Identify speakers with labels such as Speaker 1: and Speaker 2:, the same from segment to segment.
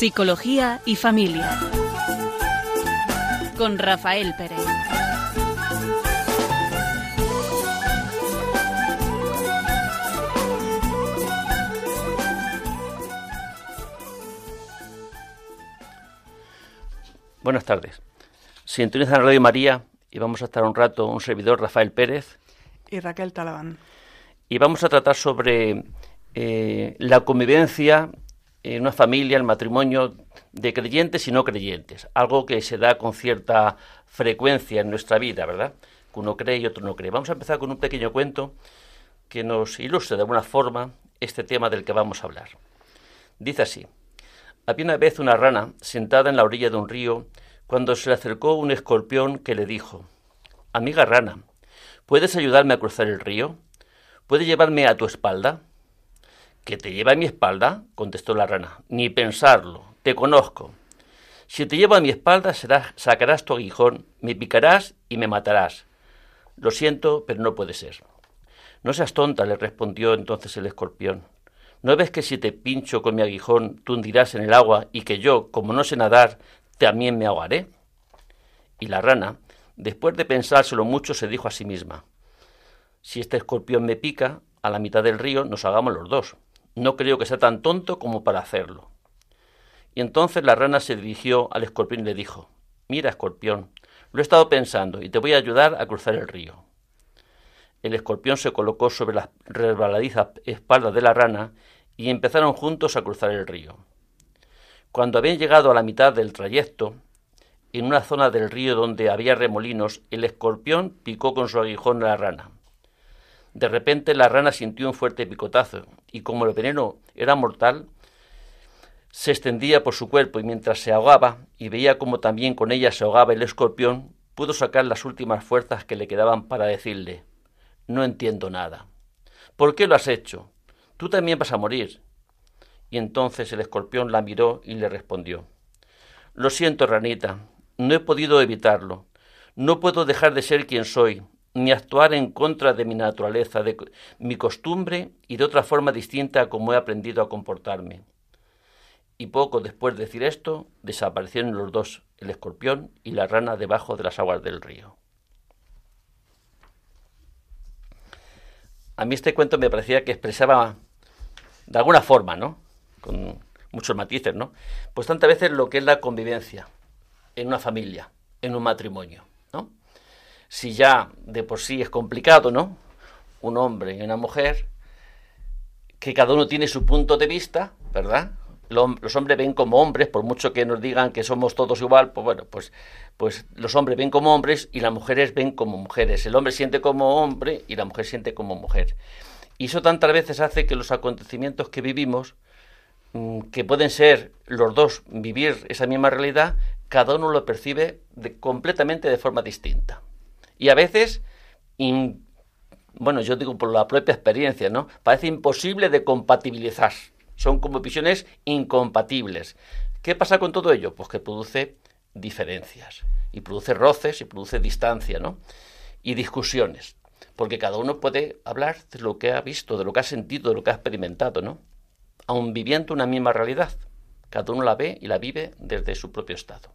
Speaker 1: Psicología y Familia. Con Rafael Pérez.
Speaker 2: Buenas tardes. Sintonizan Radio María y vamos a estar un rato un servidor Rafael Pérez
Speaker 3: y Raquel Talabán.
Speaker 2: Y vamos a tratar sobre eh, la convivencia en una familia, el matrimonio de creyentes y no creyentes, algo que se da con cierta frecuencia en nuestra vida, ¿verdad? Que uno cree y otro no cree. Vamos a empezar con un pequeño cuento que nos ilustre de alguna forma este tema del que vamos a hablar. Dice así, había una vez una rana sentada en la orilla de un río cuando se le acercó un escorpión que le dijo, Amiga rana, ¿puedes ayudarme a cruzar el río? ¿Puedes llevarme a tu espalda? ¿Que te lleva a mi espalda? contestó la rana. Ni pensarlo, te conozco. Si te llevo a mi espalda, sacarás tu aguijón, me picarás y me matarás. Lo siento, pero no puede ser. No seas tonta, le respondió entonces el escorpión. ¿No ves que si te pincho con mi aguijón, tú hundirás en el agua y que yo, como no sé nadar, también me ahogaré? Y la rana, después de pensárselo mucho, se dijo a sí misma, si este escorpión me pica, a la mitad del río nos hagamos los dos. No creo que sea tan tonto como para hacerlo. Y entonces la rana se dirigió al escorpión y le dijo, Mira, escorpión, lo he estado pensando y te voy a ayudar a cruzar el río. El escorpión se colocó sobre las resbaladizas espaldas de la rana y empezaron juntos a cruzar el río. Cuando habían llegado a la mitad del trayecto, en una zona del río donde había remolinos, el escorpión picó con su aguijón a la rana. De repente la rana sintió un fuerte picotazo y como el veneno era mortal, se extendía por su cuerpo y mientras se ahogaba y veía como también con ella se ahogaba el escorpión, pudo sacar las últimas fuerzas que le quedaban para decirle No entiendo nada. ¿Por qué lo has hecho? Tú también vas a morir. Y entonces el escorpión la miró y le respondió Lo siento, ranita, no he podido evitarlo. No puedo dejar de ser quien soy, ni actuar en contra de mi naturaleza, de mi costumbre y de otra forma distinta a como he aprendido a comportarme. Y poco después de decir esto, desaparecieron los dos, el escorpión y la rana, debajo de las aguas del río. A mí este cuento me parecía que expresaba de alguna forma, ¿no? Con muchos matices, ¿no? Pues tantas veces lo que es la convivencia en una familia, en un matrimonio si ya de por sí es complicado, ¿no? Un hombre y una mujer, que cada uno tiene su punto de vista, ¿verdad? Los hombres ven como hombres, por mucho que nos digan que somos todos igual, pues bueno, pues, pues los hombres ven como hombres y las mujeres ven como mujeres. El hombre siente como hombre y la mujer siente como mujer. Y eso tantas veces hace que los acontecimientos que vivimos, mm, que pueden ser los dos vivir esa misma realidad, cada uno lo percibe completamente de forma distinta. Y a veces, bueno, yo digo por la propia experiencia, ¿no? Parece imposible de compatibilizar. Son como visiones incompatibles. ¿Qué pasa con todo ello? Pues que produce diferencias y produce roces y produce distancia, ¿no? Y discusiones, porque cada uno puede hablar de lo que ha visto, de lo que ha sentido, de lo que ha experimentado, ¿no? Aun viviendo una misma realidad, cada uno la ve y la vive desde su propio estado.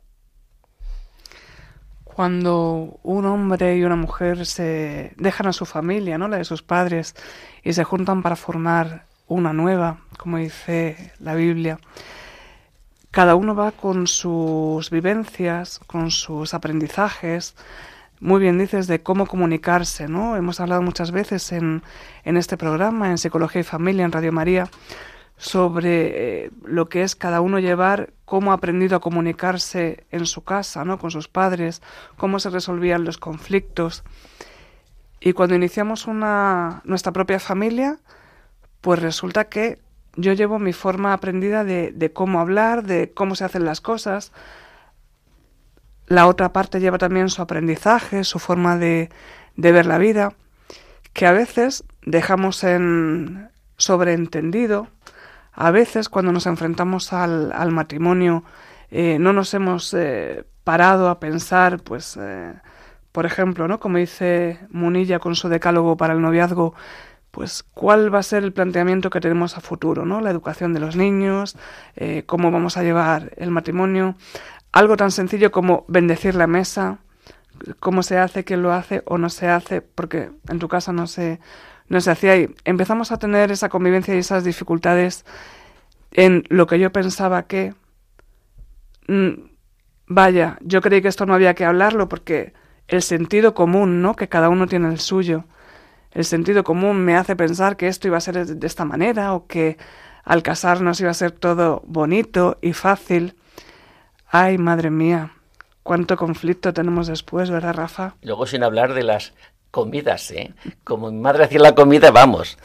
Speaker 3: Cuando un hombre y una mujer se dejan a su familia, ¿no? la de sus padres, y se juntan para formar una nueva, como dice la Biblia, cada uno va con sus vivencias, con sus aprendizajes, muy bien dices de cómo comunicarse, ¿no? Hemos hablado muchas veces en, en este programa, en Psicología y Familia, en Radio María, sobre eh, lo que es cada uno llevar, cómo ha aprendido a comunicarse en su casa, ¿no? con sus padres, cómo se resolvían los conflictos. Y cuando iniciamos una, nuestra propia familia, pues resulta que yo llevo mi forma aprendida de, de cómo hablar, de cómo se hacen las cosas. La otra parte lleva también su aprendizaje, su forma de, de ver la vida, que a veces dejamos en sobreentendido a veces cuando nos enfrentamos al, al matrimonio eh, no nos hemos eh, parado a pensar, pues, eh, por ejemplo, ¿no? Como dice Munilla con su decálogo para el noviazgo, pues cuál va a ser el planteamiento que tenemos a futuro, ¿no? La educación de los niños, cómo vamos a llevar el matrimonio, algo tan sencillo como bendecir la mesa, cómo se hace, quién lo hace o no se hace, porque en tu casa no se, no se hacía y empezamos a tener esa convivencia y esas dificultades en lo que yo pensaba que mm, vaya, yo creí que esto no había que hablarlo porque el sentido común, ¿no? Que cada uno tiene el suyo el sentido común me hace pensar que esto iba a ser de esta manera o que al casarnos iba a ser todo bonito y fácil. Ay, madre mía, cuánto conflicto tenemos después, ¿verdad, Rafa?
Speaker 2: Luego sin hablar de las comidas, ¿eh? Como mi madre hacía la comida, vamos,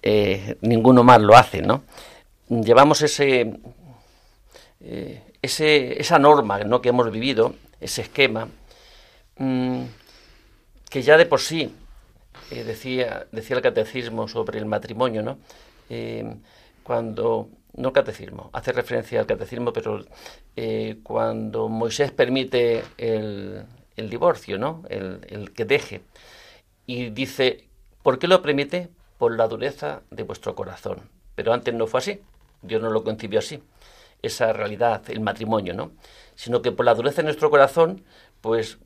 Speaker 2: eh, ninguno más lo hace, ¿no? Llevamos ese, eh, ese, esa norma ¿no? que hemos vivido, ese esquema, mm, que ya de por sí eh, decía, decía el catecismo sobre el matrimonio, ¿no? Cuando, no catecismo, hace referencia al catecismo, pero cuando Moisés permite el, el divorcio, ¿no? El, el, que deje, y dice, ¿por qué lo permite? Por la dureza de vuestro corazón. Pero antes no fue así, Dios no lo concibió así, esa realidad, el matrimonio, ¿no? Sino que por la dureza de nuestro corazón, pues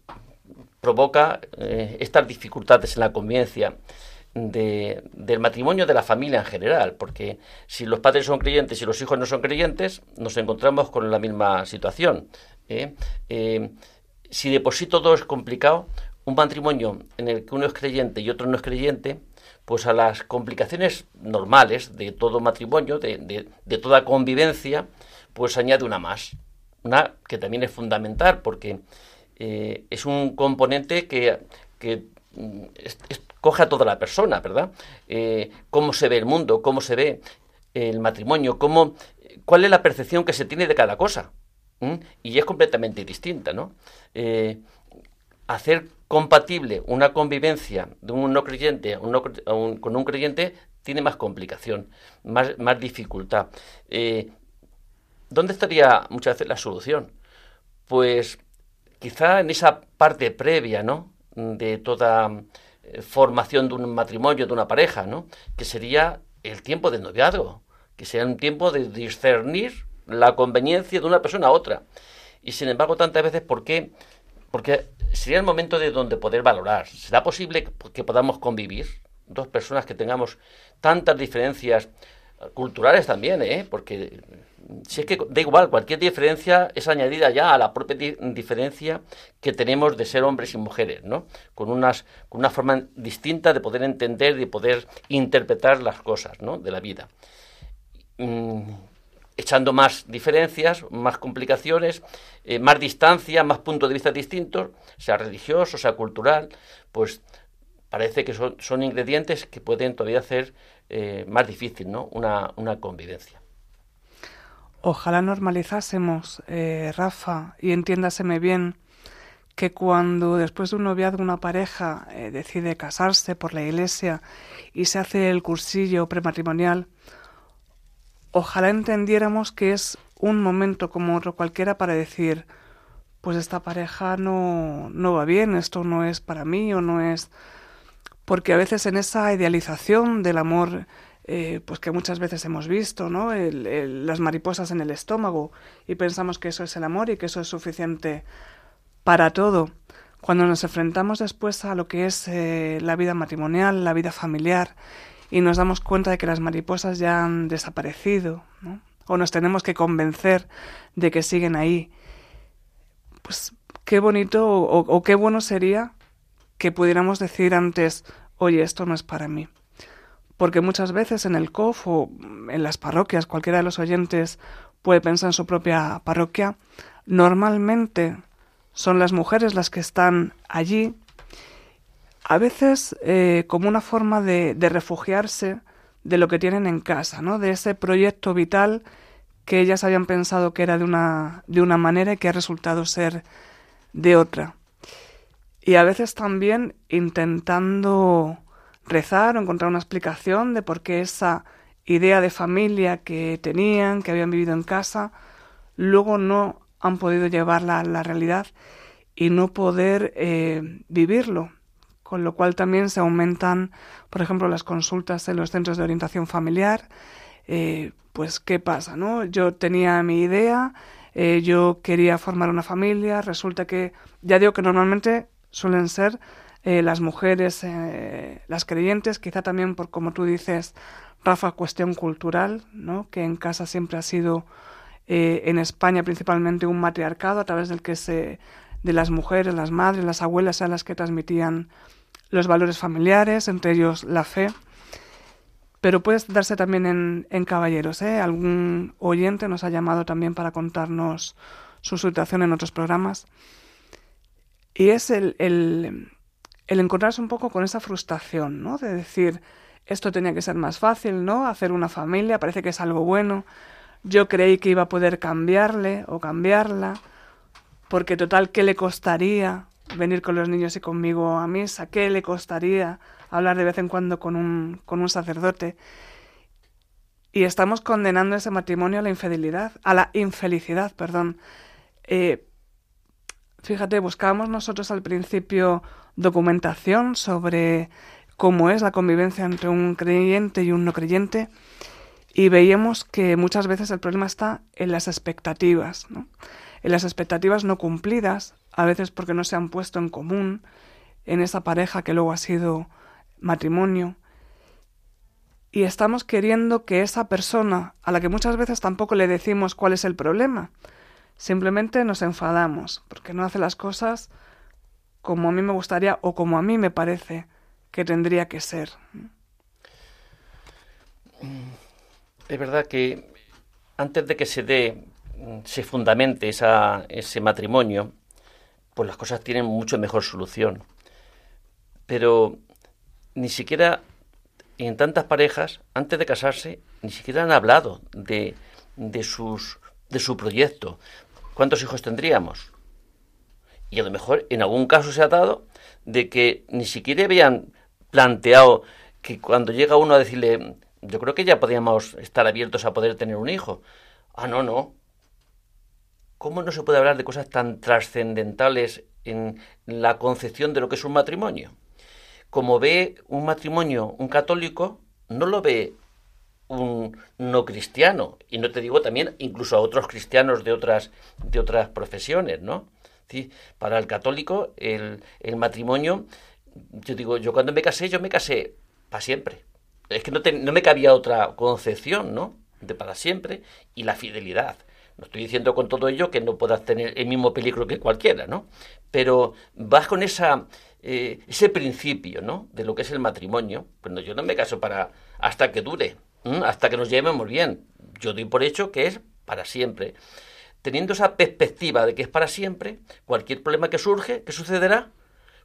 Speaker 2: provoca eh, estas dificultades en la convivencia del matrimonio, de la familia en general, porque si los padres son creyentes y los hijos no son creyentes, nos encontramos con la misma situación. ¿eh? Eh, si de por sí todo es complicado, un matrimonio en el que uno es creyente y otro no es creyente, pues a las complicaciones normales de todo matrimonio, de, de toda convivencia, pues añade una más. Una que también es fundamental, porque eh, es un componente que, mm, coge a toda la persona, ¿verdad? Eh, cómo se ve el mundo, cómo se ve el matrimonio, cómo, cuál es la percepción que se tiene de cada cosa. Y es completamente distinta, ¿no? Eh, hacer compatible una convivencia de un no creyente con un creyente tiene más complicación, más, más dificultad. ¿Dónde estaría muchas veces la solución? Pues quizá en esa parte previa, ¿no? De toda eh, formación de un matrimonio, de una pareja, ¿no? Que sería el tiempo de noviazgo, que sería un tiempo de discernir la conveniencia de una persona a otra. Y sin embargo, tantas veces, ¿por qué? Porque sería el momento de donde poder valorar. ¿Será posible que podamos convivir? Dos personas que tengamos tantas diferencias culturales también, ¿eh? Porque si es que da igual, cualquier diferencia es añadida ya a la propia diferencia que tenemos de ser hombres y mujeres, ¿no? Con, unas, con una forma distinta de poder entender y poder interpretar las cosas, ¿no? De la vida. Mm, echando más diferencias, más complicaciones, eh, más distancia, más puntos de vista distintos, sea religioso, sea cultural, pues parece que son, ingredientes que pueden todavía hacer eh, más difícil, ¿no? Una, una convivencia.
Speaker 3: Ojalá normalizásemos, eh, Rafa, y entiéndaseme bien, que cuando después de un noviazgo una pareja decide casarse por la iglesia y se hace el cursillo prematrimonial, ojalá entendiéramos que es un momento como otro cualquiera para decir, pues esta pareja no, no va bien, esto no es para mí o no es... Porque a veces en esa idealización del amor eh, pues que muchas veces hemos visto, ¿no? las mariposas en el estómago y pensamos que eso es el amor y que eso es suficiente para todo. Cuando nos enfrentamos después a lo que es eh, la vida matrimonial, la vida familiar, y nos damos cuenta de que las mariposas ya han desaparecido, o nos tenemos que convencer de que siguen ahí, pues qué bonito o, o qué bueno sería que pudiéramos decir antes, oye, esto no es para mí porque muchas veces en el COF o en las parroquias, cualquiera de los oyentes puede pensar en su propia parroquia, normalmente son las mujeres las que están allí, a veces eh, como una forma de, de, refugiarse de lo que tienen en casa, ¿no? de ese proyecto vital que ellas habían pensado que era de una, de una manera y que ha resultado ser de otra. Y a veces también intentando rezar o encontrar una explicación de por qué esa idea de familia que tenían, que habían vivido en casa, luego no han podido llevarla a la realidad y no poder eh, vivirlo con lo cual también se aumentan, por ejemplo, las consultas en los centros de orientación familiar. Eh, pues, ¿qué pasa? ¿no? Yo tenía mi idea, eh, yo quería formar una familia, resulta que, ya digo que normalmente suelen ser eh, las mujeres, las creyentes, quizá también por, como tú dices, Rafa, cuestión cultural, ¿no? que en casa siempre ha sido, en España principalmente, un matriarcado a través del que se de las mujeres, las madres, las abuelas a las que transmitían los valores familiares, entre ellos la fe. Pero puede darse también en, caballeros. ¿eh? Algún oyente nos ha llamado también para contarnos su situación en otros programas. Y es el, el, el encontrarse un poco con esa frustración, ¿no? De decir, esto tenía que ser más fácil, ¿no? Hacer una familia, parece que es algo bueno. Yo creí que iba a poder cambiarle o cambiarla porque total, ¿qué le costaría venir con los niños y conmigo a misa? ¿Qué le costaría hablar de vez en cuando con un, con un sacerdote? Y estamos condenando ese matrimonio a la infidelidad, a la infelicidad, perdón. Eh, fíjate, buscábamos nosotros al principio documentación sobre cómo es la convivencia entre un creyente y un no creyente y veíamos que muchas veces el problema está en las expectativas. ¿no? En las expectativas no cumplidas, a veces porque no se han puesto en común en esa pareja que luego ha sido matrimonio. Y estamos queriendo que esa persona, a la que muchas veces tampoco le decimos cuál es el problema, simplemente nos enfadamos porque no hace las cosas como a mí me gustaría o como a mí me parece que tendría que ser.
Speaker 2: Es verdad que antes de que se dé se fundamente esa, ese matrimonio, pues las cosas tienen mucho mejor solución. Pero ni siquiera en tantas parejas, antes de casarse, ni siquiera han hablado de, de, sus, de su proyecto. ¿Cuántos hijos tendríamos? Y a lo mejor en algún caso se ha dado de que ni siquiera habían planteado que cuando llega uno a decirle, yo creo que ya podríamos estar abiertos a poder tener un hijo. Ah, no, no. ¿Cómo no se puede hablar de cosas tan trascendentales en la concepción de lo que es un matrimonio? Como ve un matrimonio un católico, no lo ve un no cristiano, y no te digo también incluso a otros cristianos de otras, de otras profesiones, ¿no? ¿Sí? Para el católico, el, el matrimonio, yo digo, yo cuando me casé, yo me casé para siempre. Es que no, no me cabía otra concepción, ¿no? De para siempre, y la fidelidad. No estoy diciendo con todo ello que no puedas tener el mismo peligro que cualquiera, ¿no? Pero vas con esa, eh, ese principio, ¿no? De lo que es el matrimonio. Cuando yo no me caso para hasta que dure, hasta que nos llevemos bien. Yo doy por hecho que es para siempre. Teniendo esa perspectiva de que es para siempre, cualquier problema que surge, ¿qué sucederá?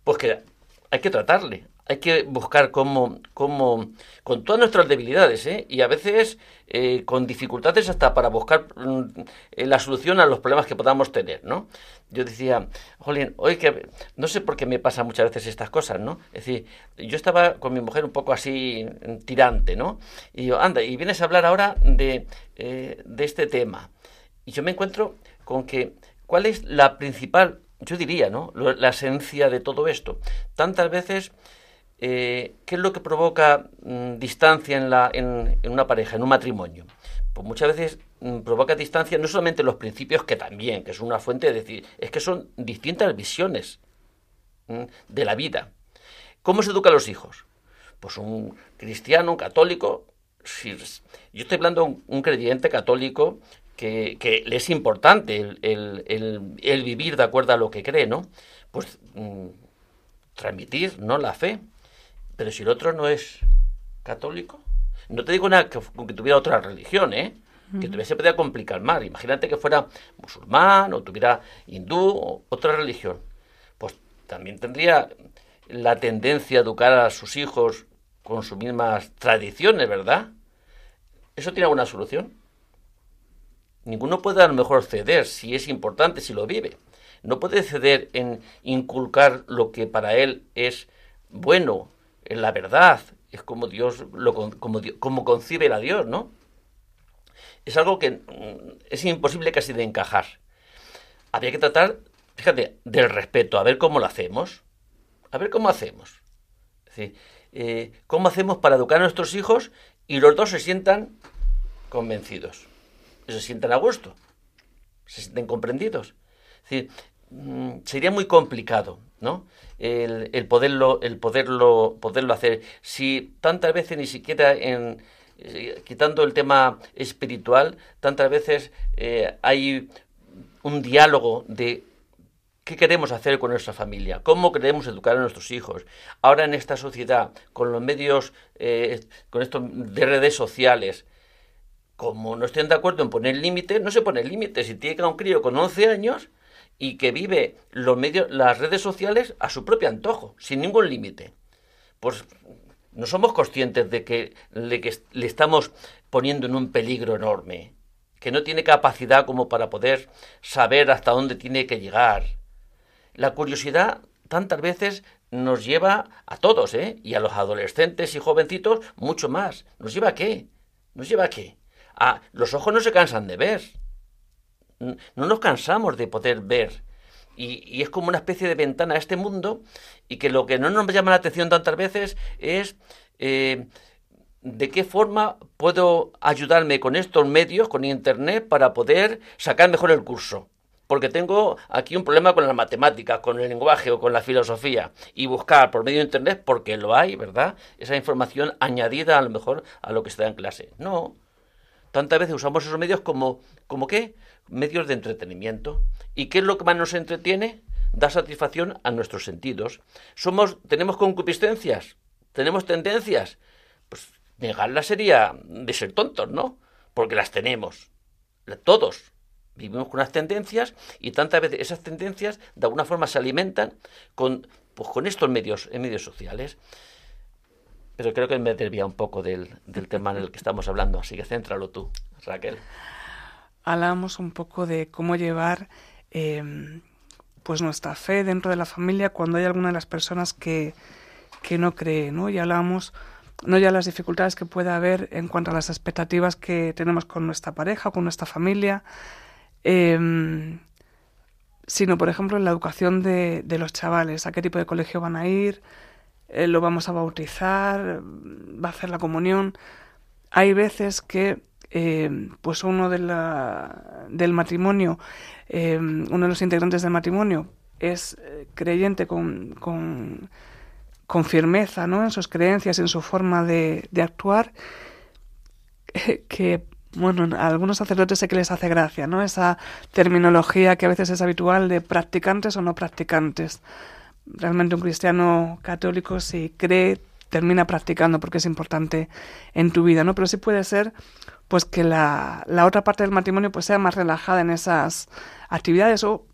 Speaker 2: Pues que hay que tratarle, hay que buscar cómo, cómo con todas nuestras debilidades, ¿eh? y a veces eh, con dificultades hasta para buscar mm, la solución a los problemas que podamos tener, ¿no? Yo decía, Jolín, hoy que no sé por qué me pasa muchas veces estas cosas, ¿no? Es decir, yo estaba con mi mujer un poco así tirante, ¿no? Y yo, anda, y vienes a hablar ahora de, eh, de este tema. Y yo me encuentro con que, ¿cuál es la principal yo diría, ¿no? La esencia de todo esto. Tantas veces, eh, ¿qué es lo que provoca mm, distancia en, la, en, una pareja, en un matrimonio? Pues muchas veces mm, provoca distancia no solamente los principios, que también, que es una fuente de decir, es que son distintas visiones mm, de la vida. ¿Cómo se educa a los hijos? Pues un cristiano, un católico, yo estoy hablando de un creyente católico que, le es importante el, vivir de acuerdo a lo que cree, ¿no? Pues transmitir, ¿no? La fe. Pero si el otro no es católico, no te digo nada que, que tuviera otra religión, ¿eh? Que tuviese se podía complicar más. Imagínate que fuera musulmán o tuviera hindú o otra religión. Pues también tendría la tendencia a educar a sus hijos con sus mismas tradiciones, ¿verdad? ¿Eso tiene alguna solución? Ninguno puede a lo mejor ceder si es importante, si lo vive. No puede ceder en inculcar lo que para él es bueno, en la verdad, es como Dios lo como, como concibe a Dios, ¿no? Es algo que mm, es imposible casi de encajar. Habría que tratar, fíjate, del respeto, a ver cómo lo hacemos. A ver cómo hacemos. Eh, ¿Cómo hacemos para educar a nuestros hijos y los dos se sientan convencidos? Se sientan a gusto, se sienten comprendidos. Mm, sería muy complicado, ¿no? El, poderlo, el poderlo, poderlo hacer. Si tantas veces ni siquiera en eh, quitando el tema espiritual, tantas veces eh, hay un diálogo de qué queremos hacer con nuestra familia, cómo queremos educar a nuestros hijos. Ahora en esta sociedad, con los medios, eh, con esto de redes sociales, como no estén de acuerdo en poner límites, no se pone límites. Si tiene un crío con 11 años y que vive los medios, las redes sociales a su propio antojo, sin ningún límite. Pues no somos conscientes de que, le estamos poniendo en un peligro enorme, que no tiene capacidad como para poder saber hasta dónde tiene que llegar. La curiosidad tantas veces nos lleva a todos, ¿eh? Y a los adolescentes y jovencitos mucho más. ¿Nos lleva a qué? ¿Nos lleva a qué? A los ojos no se cansan de ver. No nos cansamos de poder ver y, es como una especie de ventana a este mundo y que lo que no nos llama la atención tantas veces es eh, de qué forma puedo ayudarme con estos medios, con Internet, para poder sacar mejor el curso. Porque tengo aquí un problema con las matemáticas, con el lenguaje o con la filosofía. Y buscar por medio de Internet, porque lo hay, ¿verdad? Esa información añadida a lo mejor a lo que se da en clase. No. Tantas veces usamos esos medios como, ¿como qué? Medios de entretenimiento. ¿Y qué es lo que más nos entretiene? Da satisfacción a nuestros sentidos. Somos, tenemos concupiscencias, tenemos tendencias. Pues negarlas sería de ser tontos, ¿no? Porque las tenemos. Todos vivimos con unas tendencias y tantas veces esas tendencias de alguna forma se alimentan con, pues, con estos medios, en medios sociales. Pero creo que me desvía un poco del, del tema en el que estamos hablando, así que céntralo tú, Raquel
Speaker 3: hablamos un poco de cómo llevar em, pues nuestra fe dentro de la familia cuando hay alguna de las personas que, que no cree, ¿no? Y hablamos no ya las dificultades que puede haber en cuanto a las expectativas que tenemos con nuestra pareja, con nuestra familia, em, sino, por ejemplo, en la educación de, de, los chavales, a qué tipo de colegio van a ir, eh, lo vamos a bautizar, va a hacer la comunión. Hay veces que eh, pues uno de la, del matrimonio, eh, uno de los integrantes del matrimonio es eh, creyente con, con, firmeza ¿no? en sus creencias, en su forma de, de actuar, que bueno, a algunos sacerdotes sé que les hace gracia, ¿no? Esa terminología que a veces es habitual de practicantes o no practicantes. Realmente un cristiano católico si cree termina practicando porque es importante en tu vida, ¿no? Pero sí puede ser pues que la, la otra parte del matrimonio pues sea más relajada en esas actividades o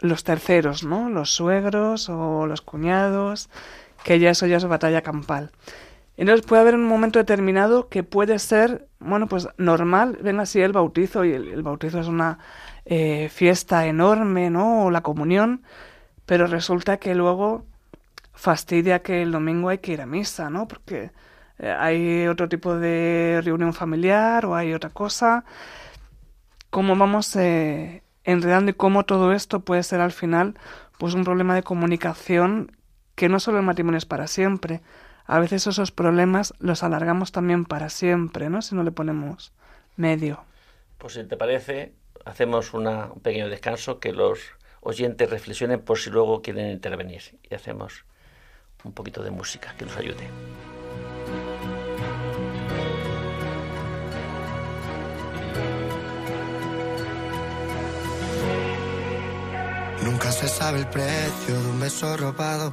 Speaker 3: los terceros, ¿no? Los suegros o los cuñados, que ya eso ya es batalla campal. Entonces puede haber un momento determinado que puede ser, bueno, pues normal, ven así el bautizo, y el, bautizo es una eh, fiesta enorme, ¿no? O la comunión, pero resulta que luego fastidia que el domingo hay que ir a misa, ¿no? Porque eh, hay otro tipo de reunión familiar o hay otra cosa. ¿Cómo vamos eh, enredando y cómo todo esto puede ser al final pues un problema de comunicación que no solo el matrimonio es para siempre. A veces esos problemas los alargamos también para siempre, ¿no? Si no le ponemos medio.
Speaker 2: Pues si te parece, hacemos una, un pequeño descanso, que los oyentes reflexionen por si luego quieren intervenir y hacemos un poquito de música que nos ayude.
Speaker 4: Nunca se sabe el precio de un beso robado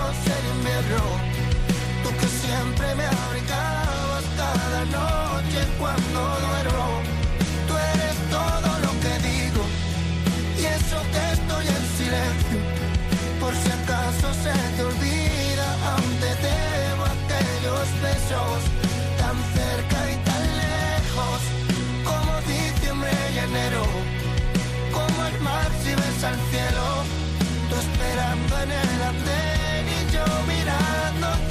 Speaker 4: En el andén y yo mirándote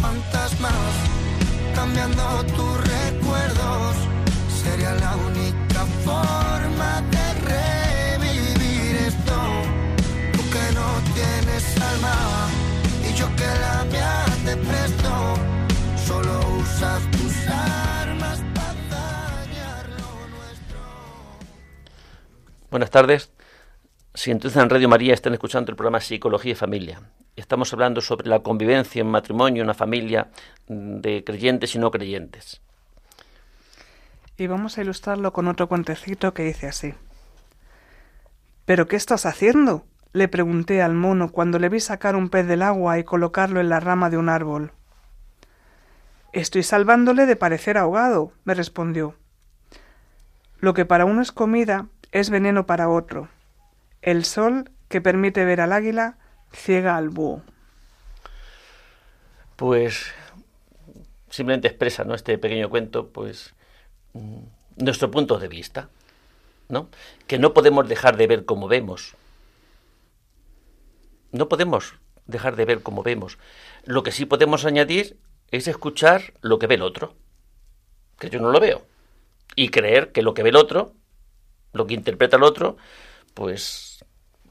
Speaker 4: fantasmas, cambiando tus recuerdos, sería la única forma de revivir esto. Tú que no tienes alma y yo que la mía te presto. Solo usas tus armas para dañar lo nuestro.
Speaker 2: Buenas tardes. Si entonces en Radio María están escuchando el programa Psicología y Familia. Estamos hablando sobre la convivencia en matrimonio, una familia mm, de creyentes y no creyentes.
Speaker 3: Y vamos a ilustrarlo con otro cuentecito que dice así. ¿Pero qué estás haciendo? le pregunté al mono cuando le vi sacar un pez del agua y colocarlo en la rama de un árbol. Estoy salvándole de parecer ahogado, me respondió. Lo que para uno es comida es veneno para otro. El sol que permite ver al águila ciega al búho.
Speaker 2: Pues simplemente expresa ¿no? este pequeño cuento pues mm, nuestro punto de vista, ¿no? Que no podemos dejar de ver como vemos. No podemos dejar de ver como vemos. Lo que sí podemos añadir es escuchar lo que ve el otro, que yo no lo veo, y creer que lo que ve el otro, lo que interpreta el otro, pues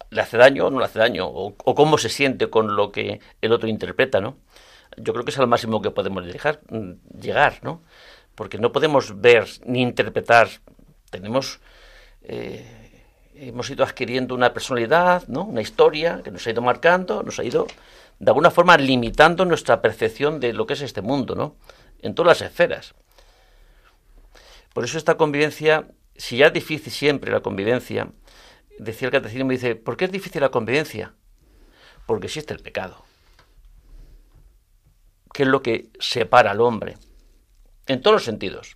Speaker 2: le hace daño o no le hace daño, o, o cómo se siente con lo que el otro interpreta, ¿no? Yo creo que es al máximo que podemos dejar, mm, llegar, ¿no? Porque no podemos ver ni interpretar, tenemos... eh, hemos ido adquiriendo una personalidad, ¿no? una historia que nos ha ido marcando, nos ha ido de alguna forma limitando nuestra percepción de lo que es este mundo, ¿no? En todas las esferas. Por eso esta convivencia, si ya es difícil siempre la convivencia, decía el catecismo, dice, ¿por qué es difícil la convivencia? Porque existe el pecado. ¿Qué es lo que separa al hombre? En todos los sentidos.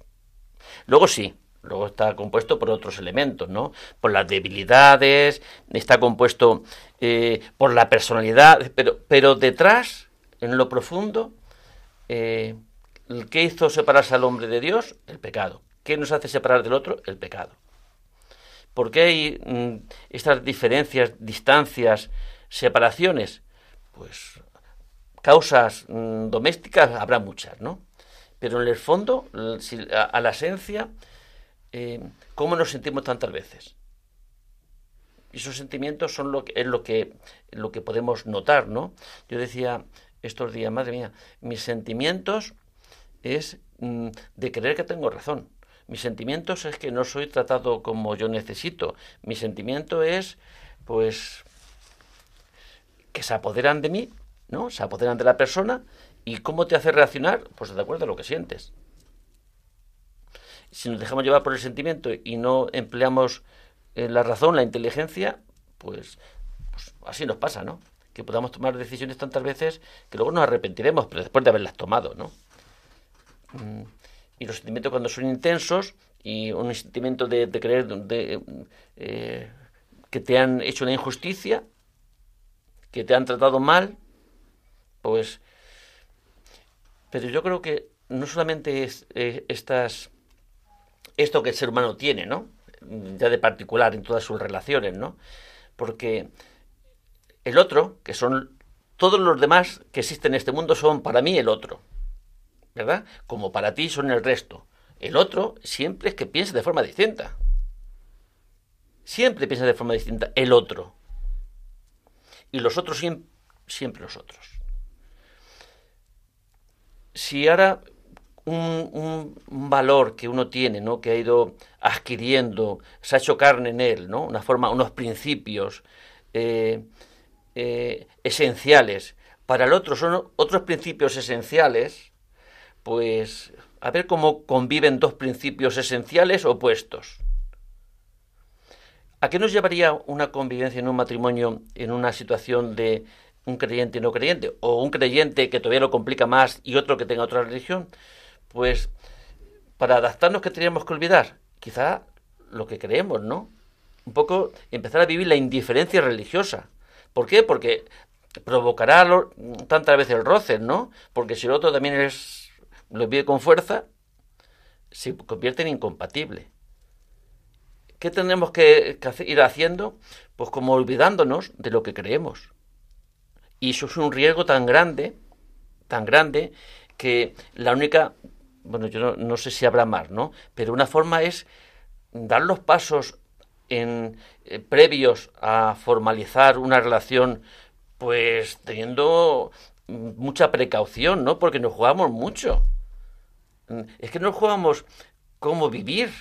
Speaker 2: Luego sí, Luego está compuesto por otros elementos, ¿no? Por las debilidades, está compuesto eh, por la personalidad, pero, pero detrás, en lo profundo, eh, ¿qué hizo separarse al hombre de Dios? El pecado. ¿Qué nos hace separar del otro? El pecado. ¿Por qué hay mm, estas diferencias, distancias, separaciones? Pues causas mm, domésticas habrá muchas, ¿no? Pero en el fondo, a, la esencia, eh, cómo nos sentimos tantas veces. Esos sentimientos son lo que, es lo que, lo que podemos notar, ¿no? Yo decía estos días, madre mía, mis sentimientos es mm, de creer que tengo razón. Mis sentimientos es que no soy tratado como yo necesito. Mi sentimiento es, pues, que se apoderan de mí, ¿no? Se apoderan de la persona. ¿Y cómo te hace reaccionar? Pues de acuerdo a lo que sientes si nos dejamos llevar por el sentimiento y no empleamos eh, la razón, la inteligencia, pues, pues, así nos pasa, ¿no? Que podamos tomar decisiones tantas veces que luego nos arrepentiremos, pero después de haberlas tomado, ¿no? Mm, y los sentimientos cuando son intensos y un sentimiento de, de creer de, eh, que te han hecho una injusticia, que te han tratado mal, pues Pero yo creo que no solamente es eh, estas, esto que el ser humano tiene, ¿no? Ya de particular en todas sus relaciones, ¿no? Porque el otro, que son todos los demás que existen en este mundo, son para mí el otro, ¿verdad? Como para ti son el resto. El otro siempre es que piensa de forma distinta. Siempre piensa de forma distinta el otro. Y los otros siempre, siempre los otros. Si ahora un, valor que uno tiene, ¿no? que ha ido adquiriendo, se ha hecho carne en él, ¿no? una forma, unos principios eh, eh, esenciales, para el otro son otros principios esenciales, pues a ver cómo conviven dos principios esenciales opuestos. ¿A qué nos llevaría una convivencia en un matrimonio en una situación de un creyente y no creyente? ¿O un creyente que todavía lo complica más y otro que tenga otra religión? Pues para adaptarnos, ¿qué tendríamos que olvidar? Quizá lo que creemos, ¿no? Un poco empezar a vivir la indiferencia religiosa. ¿Por qué? Porque provocará tantas veces el roce, ¿no? Porque si el otro también es, lo vive con fuerza, se convierte en incompatible. ¿Qué tenemos que, ir haciendo? Pues como olvidándonos de lo que creemos. Y eso es un riesgo tan grande, tan grande, que la única, bueno, yo no, sé si habrá más, ¿no? Pero una forma es dar los pasos en, eh, previos a formalizar una relación, pues teniendo mucha precaución, ¿no? Porque nos jugamos mucho. Es que nos jugamos cómo vivir,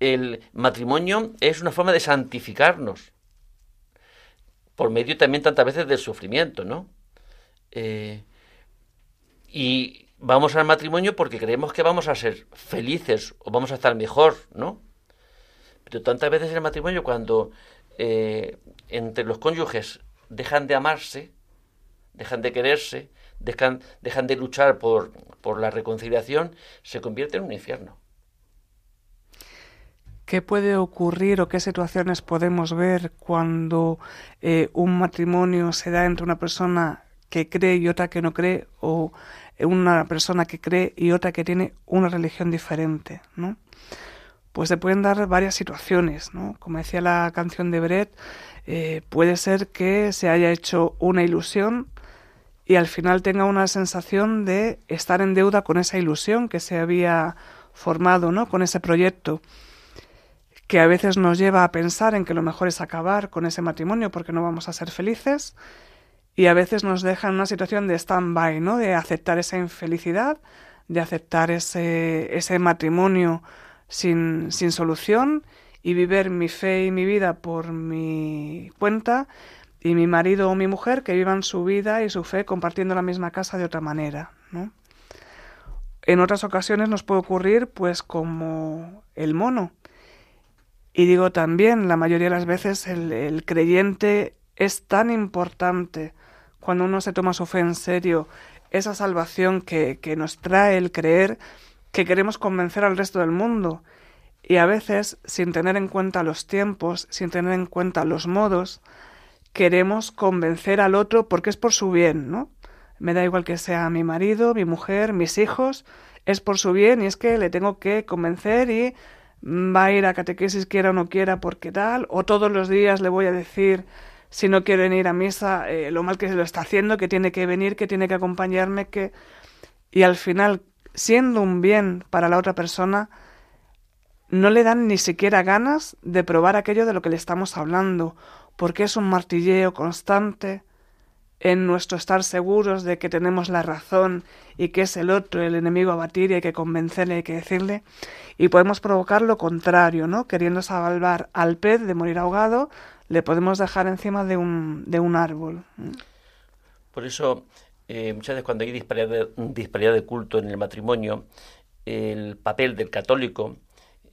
Speaker 2: el matrimonio es una forma de santificarnos, por medio también tantas veces del sufrimiento, ¿no? Eh, y vamos al matrimonio porque creemos que vamos a ser felices o vamos a estar mejor, ¿no? Pero tantas veces el matrimonio cuando eh, entre los cónyuges dejan de amarse, dejan de quererse, dejan, de luchar por, por la reconciliación, se convierte en un infierno.
Speaker 3: ¿Qué puede ocurrir o qué situaciones podemos ver cuando eh, un matrimonio se da entre una persona que cree y otra que no cree o una persona que cree y otra que tiene una religión diferente, ¿no? Pues se pueden dar varias situaciones, ¿no? Como decía la canción de Brett, eh, puede ser que se haya hecho una ilusión y al final tenga una sensación de estar en deuda con esa ilusión que se había formado, ¿no? Con ese proyecto que a veces nos lleva a pensar en que lo mejor es acabar con ese matrimonio porque no vamos a ser felices y a veces nos deja en una situación de stand-by, ¿no? De aceptar esa infelicidad, de aceptar ese, ese matrimonio sin, sin solución y vivir mi fe y mi vida por mi cuenta y mi marido o mi mujer que vivan su vida y su fe compartiendo la misma casa de otra manera, ¿no? En otras ocasiones nos puede ocurrir pues como el mono, y digo también, la mayoría de las veces el, creyente es tan importante cuando uno se toma su fe en serio, esa salvación que, que nos trae el creer, que queremos convencer al resto del mundo. Y a veces, sin tener en cuenta los tiempos, sin tener en cuenta los modos, queremos convencer al otro porque es por su bien, ¿no? Me da igual que sea mi marido, mi mujer, mis hijos, es por su bien y es que le tengo que convencer y va a ir a catequesis quiera o no quiera porque tal, o todos los días le voy a decir si no quieren ir a misa eh, lo mal que se lo está haciendo, que tiene que venir, que tiene que acompañarme, que... Y al final, siendo un bien para la otra persona, no le dan ni siquiera ganas de probar aquello de lo que le estamos hablando, porque es un martilleo constante en nuestro estar seguros de que tenemos la razón y que es el otro el enemigo a batir y hay que convencerle, hay que decirle, y podemos provocar lo contrario, ¿no? Queriendo salvar al pez de morir ahogado, le podemos dejar encima de un, de un árbol.
Speaker 2: Por eso, eh, muchas veces cuando hay disparidad de, disparidad de culto en el matrimonio, el papel del católico,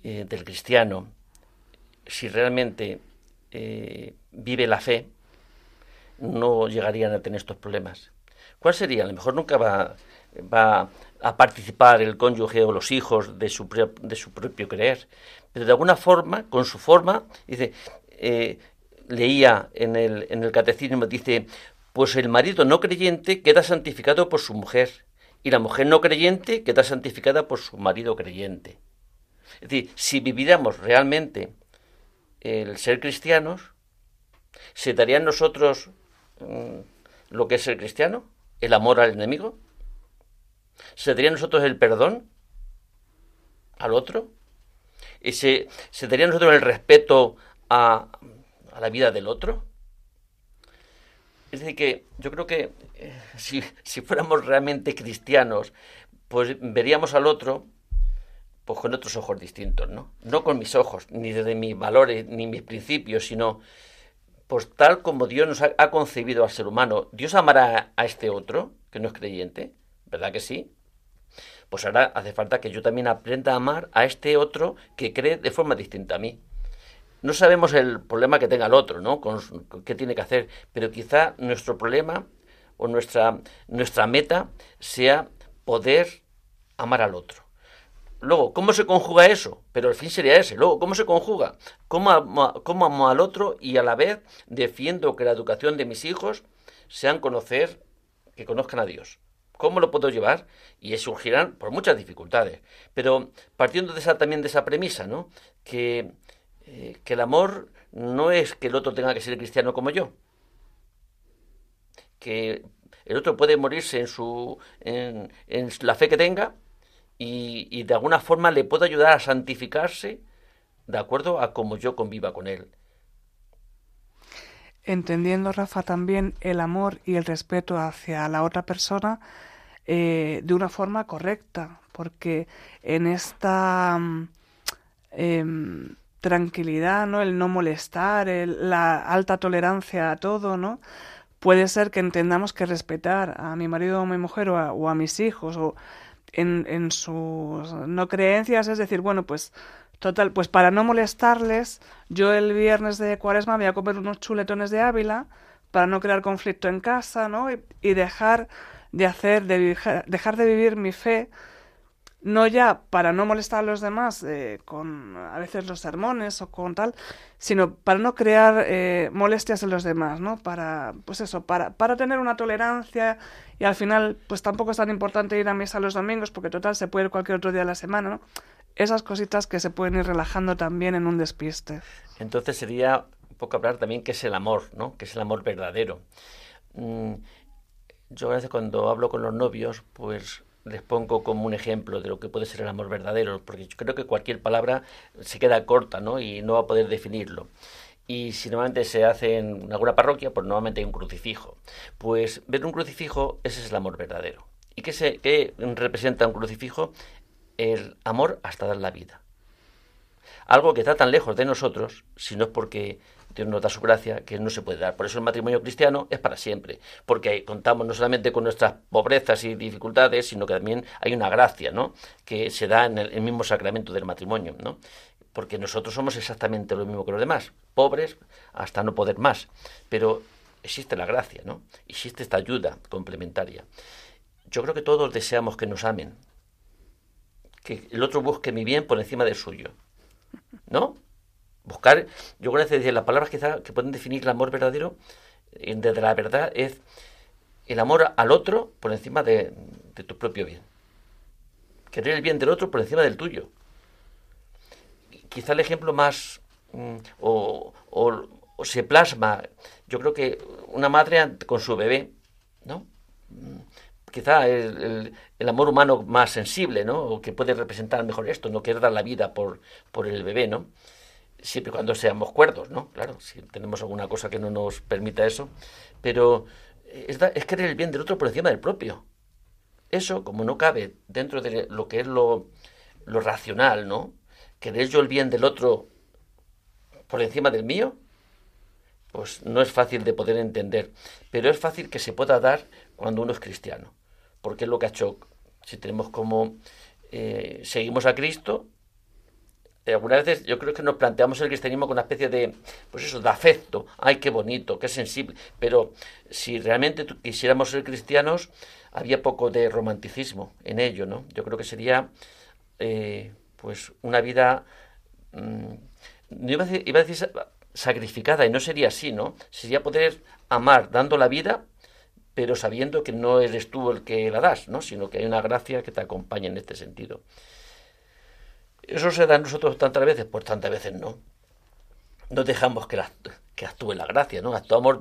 Speaker 2: eh, del cristiano, si realmente eh, vive la fe, no llegarían a tener estos problemas. ¿Cuál sería? A lo mejor nunca va, va a participar el cónyuge o los hijos de su, de su propio creer, pero de alguna forma, con su forma, dice, eh, leía en el, en el catecismo, dice, pues el marido no creyente queda santificado por su mujer y la mujer no creyente queda santificada por su marido creyente. Es decir, si viviéramos realmente el ser cristianos, ¿se daría nosotros mm, lo que es ser cristiano? ¿El amor al enemigo? ¿Se daría nosotros el perdón al otro? ¿Y se, se daría nosotros el respeto a, a la vida del otro? Es decir, que yo creo que eh, si, si, fuéramos realmente cristianos, pues veríamos al otro pues con otros ojos distintos, ¿no? No con mis ojos, ni desde mis valores, ni mis principios, sino pues tal como Dios nos ha, concebido al ser humano. ¿Dios amará a este otro, que no es creyente? ¿Verdad que sí? Pues ahora hace falta que yo también aprenda a amar a este otro que cree de forma distinta a mí no sabemos el problema que tenga el otro, ¿no? Con, qué tiene que hacer, pero quizá nuestro problema o nuestra, nuestra meta sea poder amar al otro. Luego, ¿cómo se conjuga eso? Pero el fin sería ese. Luego, ¿cómo se conjuga? ¿Cómo amo, al otro y a la vez defiendo que la educación de mis hijos sean conocer, que conozcan a Dios? ¿Cómo lo puedo llevar? Y surgirán por muchas dificultades. Pero partiendo de esa, también de esa premisa, ¿no? Que eh, que el amor no es que el otro tenga que ser cristiano como yo, que el otro puede morirse en, su, en, la fe que tenga y, de alguna forma le puedo ayudar a santificarse de acuerdo a cómo yo conviva con él.
Speaker 3: Entendiendo, Rafa, también el amor y el respeto hacia la otra persona eh, de una forma correcta, porque en esta... Eh, tranquilidad, ¿no? El no molestar, la alta tolerancia a todo, ¿no? Puede ser que entendamos que respetar a mi marido o a mi mujer o a, mis hijos en, en, sus no creencias es decir, bueno, pues total, pues para no molestarles, yo el viernes de cuaresma voy a comer unos chuletones de Ávila para no crear conflicto en casa, ¿no? Y, y dejar de hacer, de dejar de vivir mi fe no ya para no molestar a los demás eh, con a veces los sermones o con tal, sino para no crear eh, molestias en los demás, ¿no? Para, pues eso, para, para tener una tolerancia y al final, pues tampoco es tan importante ir a misa los domingos porque total se puede ir cualquier otro día de la semana, ¿no? Esas cositas que se pueden ir relajando también en un despiste.
Speaker 2: Entonces sería un poco hablar también qué es el amor, ¿no? Que es el amor verdadero. Mm, yo a veces cuando hablo con los novios, pues les pongo como un ejemplo de lo que puede ser el amor verdadero, porque yo creo que cualquier palabra se queda corta, ¿no? Y no va a poder definirlo. Y si normalmente se hace en alguna parroquia, pues normalmente hay un crucifijo. Pues ver un crucifijo, ese es el amor verdadero. ¿Y qué, se, qué representa un crucifijo? El amor hasta dar la vida. Algo que está tan lejos de nosotros, si no es porque Dios nos da su gracia que no se puede dar. Por eso el matrimonio cristiano es para siempre, porque contamos no solamente con nuestras pobrezas y dificultades, sino que también hay una gracia, ¿no? Que se da en el, mismo sacramento del matrimonio, ¿no? Porque nosotros somos exactamente lo mismo que los demás, pobres hasta no poder más, pero existe la gracia, ¿no? Existe esta ayuda complementaria. Yo creo que todos deseamos que nos amen, que el otro busque mi bien por encima del suyo, ¿no? Buscar, yo creo que las palabras quizás que pueden definir el amor verdadero, desde la verdad, es el amor al otro por encima de, tu propio bien. Querer el bien del otro por encima del tuyo. Quizá el ejemplo más mm, o, se plasma, yo creo que una madre con su bebé, ¿no? Mm, quizá el, el, amor humano más sensible, ¿no? O que puede representar mejor esto, no querer dar la vida por, por el bebé, ¿no? Siempre cuando seamos cuerdos, ¿no? Claro, si tenemos alguna cosa que no nos permita eso, pero es, es querer el bien del otro por encima del propio. Eso, como no cabe dentro de lo que es lo, lo racional, ¿no? Querer yo el bien del otro por encima del mío, pues no es fácil de poder entender, pero es fácil que se pueda dar cuando uno es cristiano, porque es lo que ha hecho, si tenemos como eh, seguimos a Cristo, algunas veces yo creo que nos planteamos el cristianismo con una especie de, pues eso, de afecto, ay, qué bonito, qué sensible, pero si realmente quisiéramos ser cristianos, había poco de romanticismo en ello, ¿no? Yo creo que sería, eh, pues, una vida, mm, no iba a, decir, iba a decir sacrificada, y no sería así, ¿no? Sería poder amar dando la vida pero sabiendo que no eres tú el que la das, ¿no? sino que hay una gracia que te acompaña en este sentido. ¿Eso se da a nosotros tantas veces? Pues tantas veces no. No dejamos que, que actúe la gracia, ¿no? Actuamos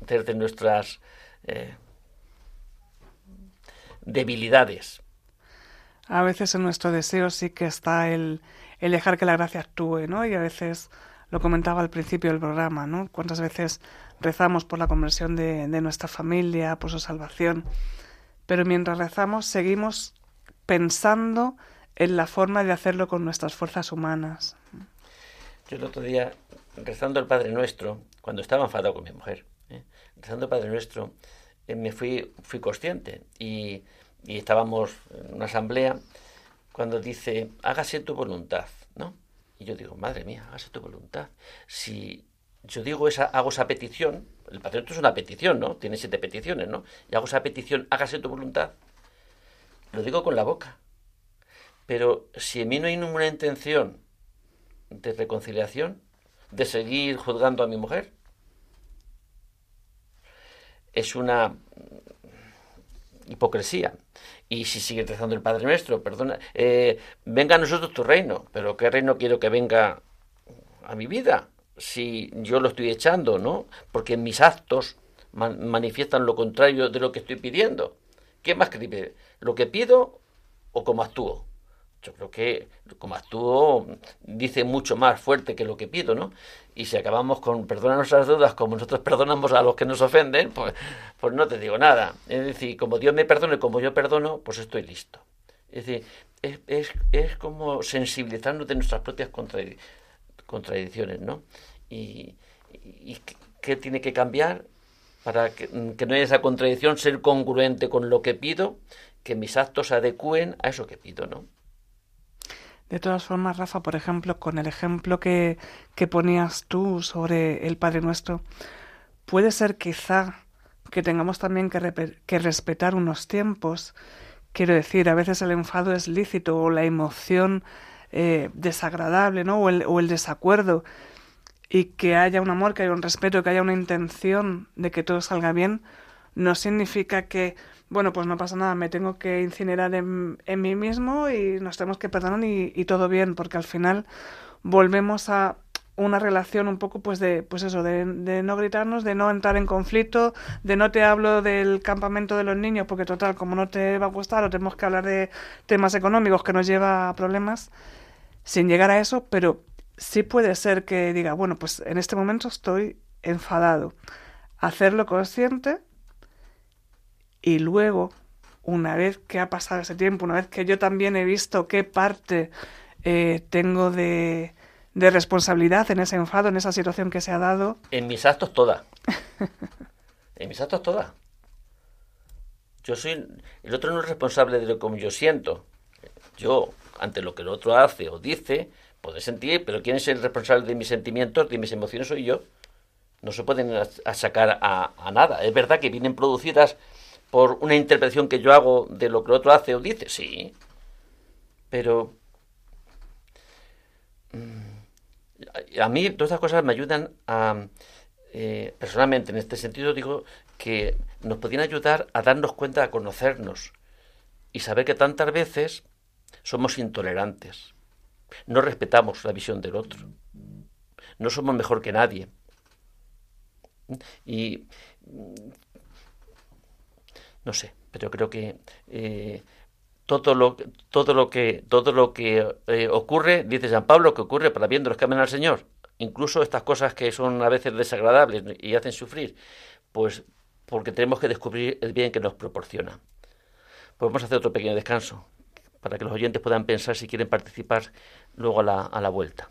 Speaker 2: desde nuestras eh, debilidades.
Speaker 3: A veces en nuestro deseo sí que está el, el dejar que la gracia actúe, ¿no? Y a veces, lo comentaba al principio del programa, ¿no? Cuántas veces rezamos por la conversión de, de nuestra familia, por su salvación, pero mientras rezamos seguimos pensando en la forma de hacerlo con nuestras fuerzas humanas.
Speaker 2: Yo el otro día, rezando el Padre Nuestro, cuando estaba enfadado con mi mujer, ¿eh? rezando el Padre Nuestro, eh, me fui, fui consciente y, y, estábamos en una asamblea cuando dice, hágase tu voluntad, ¿no? Y yo digo, madre mía, hágase tu voluntad. Si yo digo esa, hago esa petición, el Padre Nuestro es una petición, ¿no? Tiene siete peticiones, ¿no? Y hago esa petición, hágase tu voluntad, lo digo con la boca pero si en mí no hay ninguna intención de reconciliación, de seguir juzgando a mi mujer, es una hipocresía. Y si sigue rezando el Padre Nuestro, perdona, eh, venga a nosotros tu reino, pero ¿qué reino quiero que venga a mi vida? Si yo lo estoy echando, ¿no? Porque mis actos manifiestan lo contrario de lo que estoy pidiendo. ¿Qué más que ¿Lo que pido o cómo actúo? Yo creo que como actúo dice mucho más fuerte que lo que pido, ¿no? Y si acabamos con perdona nuestras dudas como nosotros perdonamos a los que nos ofenden, pues, pues no te digo nada. Es decir, como Dios me perdone como yo perdono, pues estoy listo. Es decir, es, es, es como sensibilizarnos de nuestras propias contradicciones, ¿no? Y, qué tiene que cambiar para que, que no haya esa contradicción, ser congruente con lo que pido, que mis actos se adecúen a eso que pido, ¿no?
Speaker 3: De todas formas, Rafa, por ejemplo, con el ejemplo que, que ponías tú sobre el Padre Nuestro, puede ser quizá que tengamos también que, que, respetar unos tiempos. Quiero decir, a veces el enfado es lícito o la emoción eh, desagradable, ¿no? O el, o el desacuerdo. Y que haya un amor, que haya un respeto, que haya una intención de que todo salga bien, no significa que bueno, pues no pasa nada, me tengo que incinerar en, en mí mismo y nos tenemos que perdonar y, y, todo bien, porque al final volvemos a una relación un poco pues de pues eso de, de, no gritarnos de no entrar en conflicto de no te hablo del campamento de los niños porque total como no te va a gustar o tenemos que hablar de temas económicos que nos lleva a problemas sin llegar a eso pero sí puede ser que diga bueno pues en este momento estoy enfadado hacerlo consciente y luego, una vez que ha pasado ese tiempo, una vez que yo también he visto qué parte eh, tengo de, de responsabilidad en ese enfado, en esa situación que se ha dado.
Speaker 2: En mis actos toda. en mis actos toda. Yo soy. El otro no es responsable de lo que yo siento. Yo, ante lo que el otro hace o dice, puedo sentir, pero ¿quién es el responsable de mis sentimientos, de mis emociones? Soy yo. No se pueden sacar a, a nada. Es verdad que vienen producidas por una interpretación que yo hago de lo que el otro hace o dice, sí. Pero mm, a mí todas estas cosas me ayudan a, eh, personalmente, en este sentido digo que nos podrían ayudar a darnos cuenta, a conocernos y saber que tantas veces somos intolerantes, no respetamos la visión del otro, no somos mejor que nadie. Y no sé, pero creo que eh, todo lo todo lo que todo lo que eh, ocurre, dice San Pablo, que ocurre para bien de los que aman al Señor, incluso estas cosas que son a veces desagradables y hacen sufrir, pues porque tenemos que descubrir el bien que nos proporciona. Pues vamos a hacer otro pequeño descanso para que los oyentes puedan pensar si quieren participar luego a la, a la vuelta.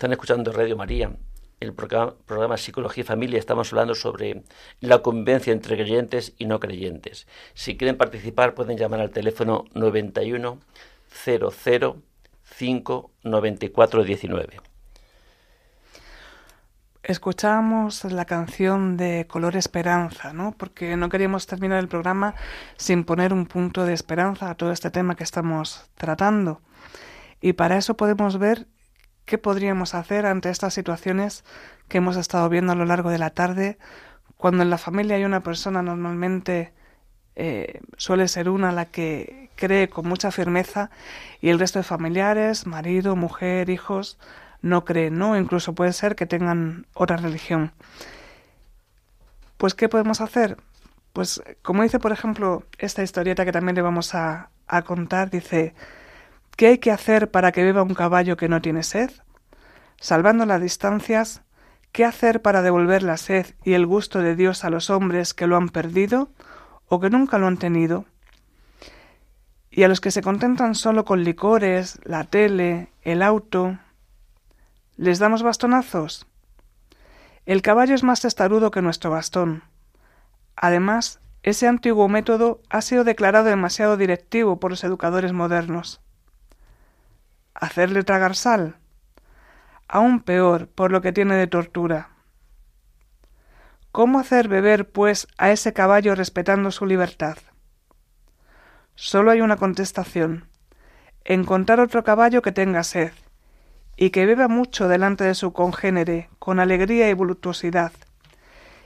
Speaker 2: están escuchando Radio María, el programa, Psicología y Familia. Estamos hablando sobre la convivencia entre creyentes y no creyentes. Si quieren participar, pueden llamar al teléfono 91 00 5 94 19.
Speaker 3: Escuchamos la canción de Color Esperanza, ¿no? Porque no queríamos terminar el programa sin poner un punto de esperanza a todo este tema que estamos tratando. Y para eso podemos ver qué podríamos hacer ante estas situaciones que hemos estado viendo a lo largo de la tarde, cuando en la familia hay una persona normalmente eh, suele ser una la que cree con mucha firmeza y el resto de familiares, marido, mujer, hijos, no creen, ¿no? Incluso puede ser que tengan otra religión. Pues, ¿qué podemos hacer? Pues, como dice, por ejemplo, esta historieta que también le vamos a, a contar, dice, ¿qué hay que hacer para que beba un caballo que no tiene sed? Salvando las distancias, ¿qué hacer para devolver la sed y el gusto de Dios a los hombres que lo han perdido o que nunca lo han tenido? Y a los que se contentan solo con licores, la tele, el auto, ¿les damos bastonazos? El caballo es más testarudo que nuestro bastón. Además, ese antiguo método ha sido declarado demasiado directivo por los educadores modernos. ¿Hacerle tragar sal? Aún peor por lo que tiene de tortura. ¿Cómo hacer beber, pues, a ese caballo respetando su libertad? Solo hay una contestación. Encontrar otro caballo que tenga sed, y que beba mucho delante de su congénere, con alegría y voluptuosidad.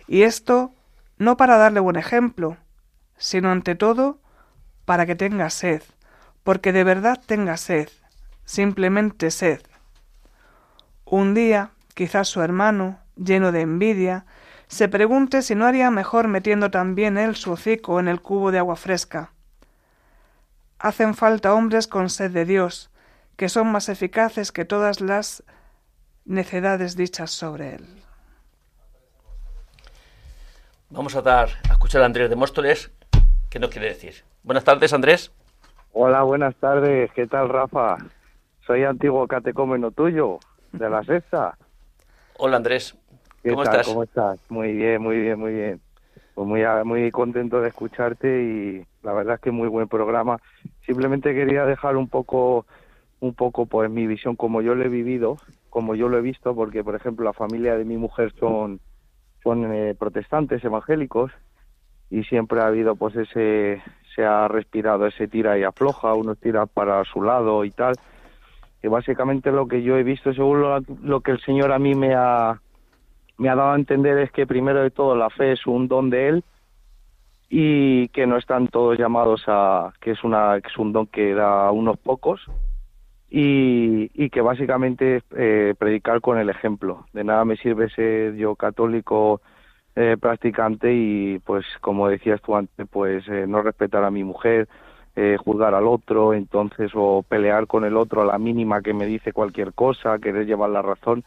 Speaker 3: Y esto no para darle buen ejemplo, sino ante todo para que tenga sed, porque de verdad tenga sed, simplemente sed. Un día, quizás su hermano, lleno de envidia, se pregunte si no haría mejor metiendo también él su hocico en el cubo de agua fresca. Hacen falta hombres con sed de Dios, que son más eficaces que todas las necedades dichas sobre él.
Speaker 2: Vamos a dar a escuchar a Andrés de Móstoles, ¿qué nos quiere decir? Buenas tardes, Andrés.
Speaker 5: Hola, buenas tardes. ¿Qué tal, Rafa? Soy antiguo catecómeno tuyo, de la sexta.
Speaker 2: Hola, Andrés.
Speaker 5: ¿Qué
Speaker 2: ¿Cómo
Speaker 5: tal?
Speaker 2: estás?
Speaker 5: ¿Cómo estás? Muy bien, muy bien, muy bien. Pues muy, muy contento de escucharte y la verdad es que muy buen programa. Simplemente quería dejar un poco, un poco, pues mi visión como yo lo he vivido como yo lo he visto, porque por ejemplo la familia de mi mujer son, son eh, protestantes evangélicos y siempre ha habido pues ese, se ha respirado ese tira y afloja, uno tira para su lado y tal. Que básicamente lo que yo he visto, según lo, que el Señor a mí me ha, me ha dado a entender es que primero de todo la fe es un don de Él y que no están todos llamados a que es una que es un don que da a unos pocos y, y que básicamente es eh, predicar con el ejemplo. De nada me sirve ser yo católico eh, practicante y pues como decías tú antes pues eh, no respetar a mi mujer eh, juzgar al otro entonces o pelear con el otro a la mínima que me dice cualquier cosa querer llevar la razón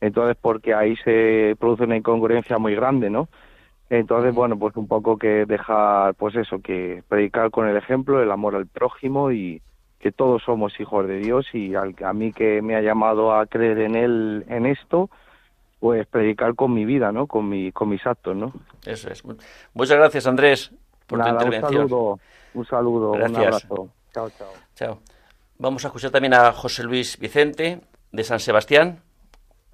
Speaker 5: entonces porque ahí se produce una incongruencia muy grande no entonces, bueno, pues un poco que dejar, pues eso, que predicar con el ejemplo, el amor al prójimo y que todos somos hijos de Dios y al, a mí que me ha llamado a creer en él, en esto, pues predicar con mi vida, ¿no? Con, mi, con mis actos, ¿no?
Speaker 2: Eso es. Muchas gracias, Andrés, por
Speaker 5: Nada,
Speaker 2: tu intervención.
Speaker 5: Un saludo, un saludo,
Speaker 2: Gracias.
Speaker 5: un abrazo. Chao, chao.
Speaker 2: Chao. Vamos a escuchar también a José Luis Vicente, de San Sebastián.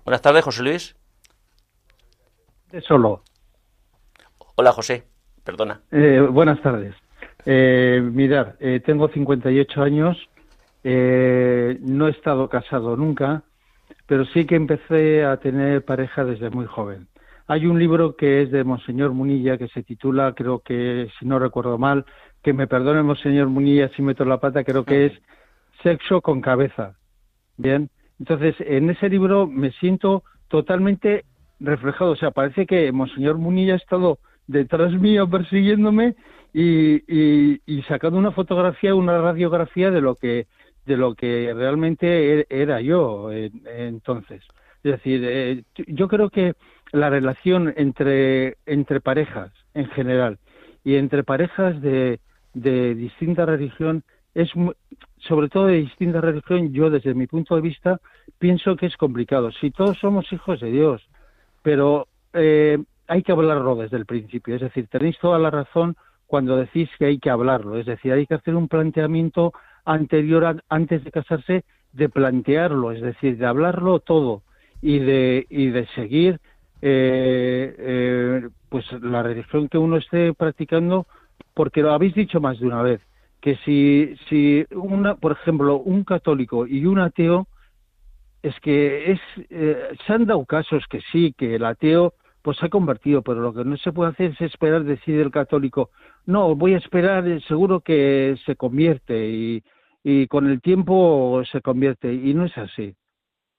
Speaker 2: Buenas tardes, José Luis.
Speaker 6: Solo.
Speaker 2: Hola, José. Perdona.
Speaker 6: Eh, buenas tardes. Eh, mirad, eh, tengo 58 años, eh, no he estado casado nunca, pero sí que empecé a tener pareja desde muy joven. Hay un libro que es de Monseñor Munilla que se titula, creo que, si no recuerdo mal, que me perdone Monseñor Munilla si meto la pata, creo que es Sexo con cabeza. Bien, entonces en ese libro me siento totalmente reflejado, o sea, parece que Monseñor Munilla ha estado detrás mío persiguiéndome y, y, y sacando una fotografía, una radiografía de lo que de lo que realmente e- era yo entonces. Es decir, eh, yo creo que la relación entre entre parejas en general y entre parejas de, de distinta religión es sobre todo de distinta religión yo desde mi punto de vista pienso que es complicado si todos somos hijos de Dios pero eh, hay que hablarlo desde el principio. Es decir, tenéis toda la razón cuando decís que hay que hablarlo. Es decir, hay que hacer un planteamiento anterior, antes de casarse, de plantearlo, es decir, de hablarlo todo y de, y de seguir eh, eh, pues la religión que uno esté practicando, porque lo habéis dicho más de una vez, que si, si una, por ejemplo, un católico y un ateo, es que es, eh, se han dado casos que sí, que el ateo pues se ha convertido, pero lo que no se puede hacer es esperar decir el católico, no, voy a esperar, seguro que se convierte y, y con el tiempo se convierte, y no es así.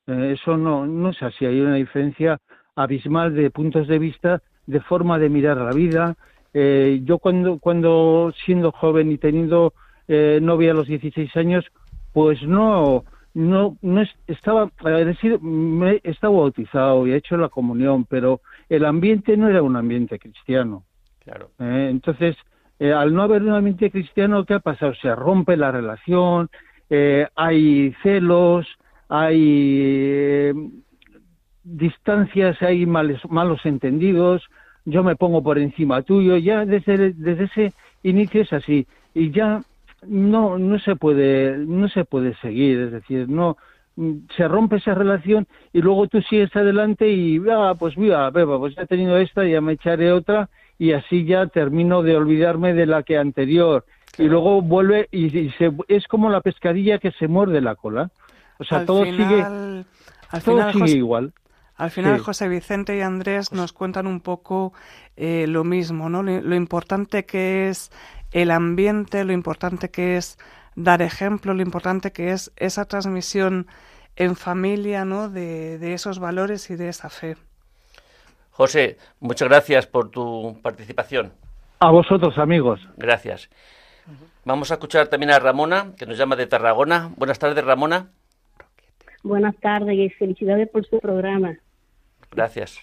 Speaker 6: Eh, eso no, no es así, hay una diferencia abismal de puntos de vista, de forma de mirar la vida. Eh, yo cuando, cuando siendo joven y teniendo eh, novia a los 16 años, pues no, no, no es- estaba, es decir, me, estaba bautizado y he hecho la comunión, pero el ambiente no era un ambiente cristiano.
Speaker 2: Claro.
Speaker 6: ¿eh? Entonces, eh, al no haber un ambiente cristiano, ¿qué ha pasado? Se rompe la relación, eh, hay celos, hay distancias, hay males, malos entendidos, yo me pongo por encima tuyo, ya desde, desde ese inicio es así, y ya no, no se puede, no se puede seguir, es decir, no, mm, se rompe esa relación y luego tú sigues adelante y ah, pues mira, beba, pues ya he tenido esta, ya me echaré otra y así ya termino de olvidarme de la que anterior y luego vuelve y, y se, es como la pescadilla que se muerde la cola. O sea,
Speaker 3: al
Speaker 6: todo
Speaker 3: final,
Speaker 6: sigue,
Speaker 3: al
Speaker 6: todo
Speaker 3: final,
Speaker 6: sigue
Speaker 3: José-
Speaker 6: igual.
Speaker 3: Al final,
Speaker 6: Sí.
Speaker 3: José Vicente y Andrés nos cuentan un poco eh, lo mismo, ¿no? Lo, lo importante que es el ambiente, lo importante que es dar ejemplo, lo importante que es esa transmisión en familia, ¿no? De, de esos valores y de esa fe.
Speaker 2: José, muchas gracias por tu participación.
Speaker 6: A vosotros, amigos.
Speaker 2: Gracias. Vamos a escuchar también a Ramona, que nos llama de Tarragona. Buenas tardes, Ramona.
Speaker 7: Buenas tardes y felicidades por su programa.
Speaker 2: Gracias.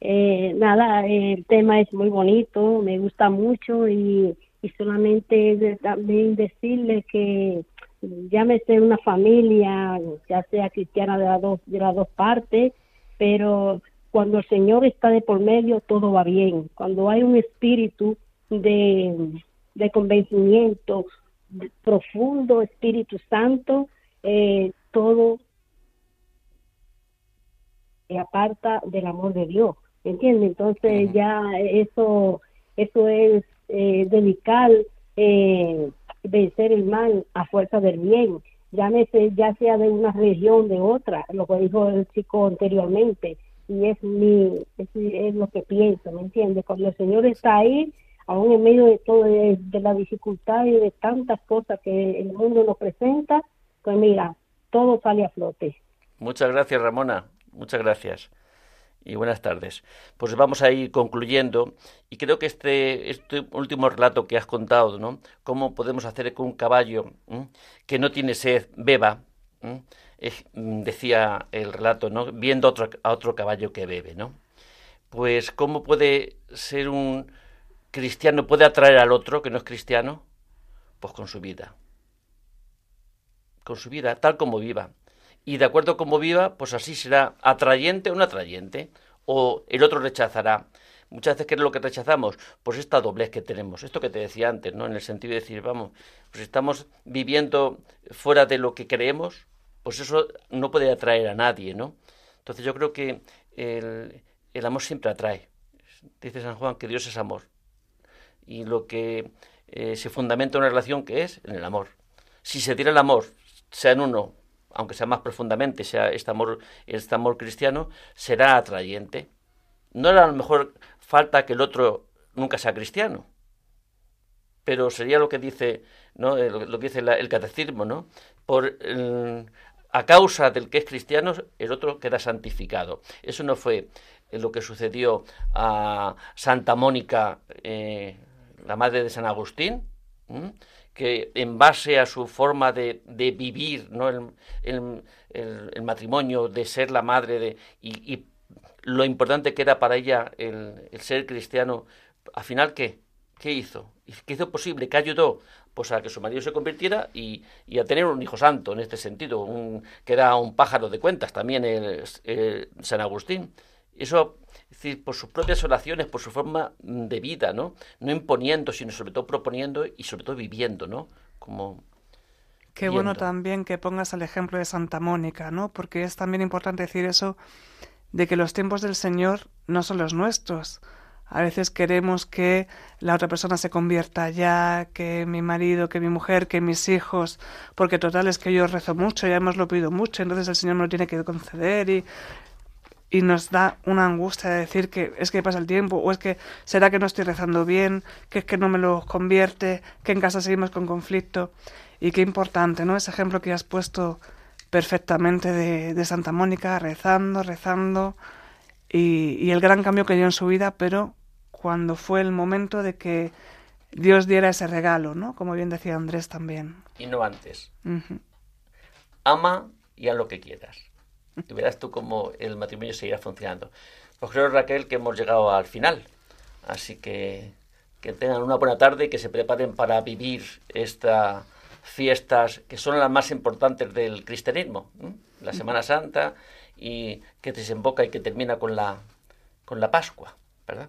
Speaker 7: Eh, nada, el tema es muy bonito, me gusta mucho y, solamente también decirle que llámese una familia, ya sea cristiana de las dos, de las dos partes, pero cuando el Señor está de por medio todo va bien. Cuando hay un espíritu de, de convencimiento profundo, Espíritu Santo, eh, todo aparta del amor de Dios, ¿me entiendes? Entonces ya eso, eso es eh, dedicar, eh, vencer el mal a fuerza del bien, llámese ya sea de una región, de otra, lo que dijo el chico anteriormente, y es mi, es, es lo que pienso, ¿me entiendes? Cuando el Señor está ahí, aún en medio de todo, de, de la dificultad y de tantas cosas que el mundo nos presenta, pues mira, todo sale a flote.
Speaker 2: Muchas gracias, Ramona. Muchas gracias. Y buenas tardes. Pues vamos a ir concluyendo. Y creo que este, este último relato que has contado, ¿no? Cómo podemos hacer que un caballo que no tiene sed beba, mm, decía el relato, ¿no? Viendo a otro caballo que bebe, ¿no? Pues, ¿cómo puede ser un cristiano, puede atraer al otro que no es cristiano? Pues con su vida. Con su vida, tal como viva y de acuerdo como viva, pues así será atrayente o no atrayente, o el otro rechazará. Muchas veces, ¿qué es lo que rechazamos? Pues esta doblez que tenemos, esto que te decía antes, ¿no? En el sentido de decir, vamos, pues estamos viviendo fuera de lo que creemos, pues eso no puede atraer a nadie, ¿no? Entonces yo creo que el, el amor siempre atrae. Dice San Juan que Dios es amor. Y lo que eh, se fundamenta una relación que es en el amor. Si se tira el amor, sea en uno aunque sea más profundamente, sea este amor, este amor cristiano, será atrayente. No a lo mejor falta que el otro nunca sea cristiano, pero sería lo que dice, ¿no? Eh, lo, que dice el catecismo, ¿no? Por eh, a causa del que es cristiano, el otro queda santificado. Eso no fue eh, lo que sucedió a Santa Mónica, eh, la madre de San Agustín. Que en base a su forma de, de vivir ¿no? el, el- el- matrimonio, de ser la madre de, y, lo importante que era para ella el, ser cristiano, al final, ¿qué? ¿Qué hizo? ¿Y ¿Qué hizo posible? ¿Qué ayudó? Pues a que su marido se convirtiera y, y a tener un hijo santo en este sentido, un, que era un pájaro de cuentas también el, San Agustín. Eso, es decir, por sus propias oraciones, por su forma mm, de vida, ¿no? No imponiendo, sino sobre todo proponiendo y sobre todo viviendo, ¿no? Como
Speaker 3: Qué bueno también que pongas el ejemplo de Santa Mónica, ¿no? Porque es también importante decir eso de que los tiempos del Señor no son los nuestros. A veces queremos que la otra persona se convierta ya, que mi marido, que mi mujer, que mis hijos, porque total es que yo rezo mucho, ya hemos lo pedido mucho, entonces el Señor me lo tiene que conceder y, y nos da una angustia de decir que es que pasa el tiempo, o es que será que no estoy rezando bien, que es que no me lo convierte, que en casa seguimos con conflicto. Y qué importante, ¿no? Ese ejemplo que has puesto perfectamente de, de Santa Mónica, rezando, rezando, y, y el gran cambio que dio en su vida, pero cuando fue el momento de que Dios diera ese regalo, ¿no? Como bien decía Andrés también.
Speaker 2: y no antes. Ama y haz lo que quieras. Y verás tú cómo el matrimonio seguirá funcionando. Pues creo, Raquel, que hemos llegado al final. Así que que tengan una buena tarde y que se preparen para vivir estas fiestas que son las más importantes del cristianismo. ¿m? La Semana Santa y que desemboca y que termina con la, con la Pascua, ¿verdad?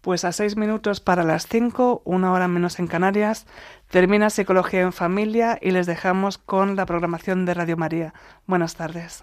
Speaker 3: Pues a seis minutos para las cinco, una hora menos en Canarias, termina Psicología en Familia y les dejamos con la programación de Radio María. Buenas tardes.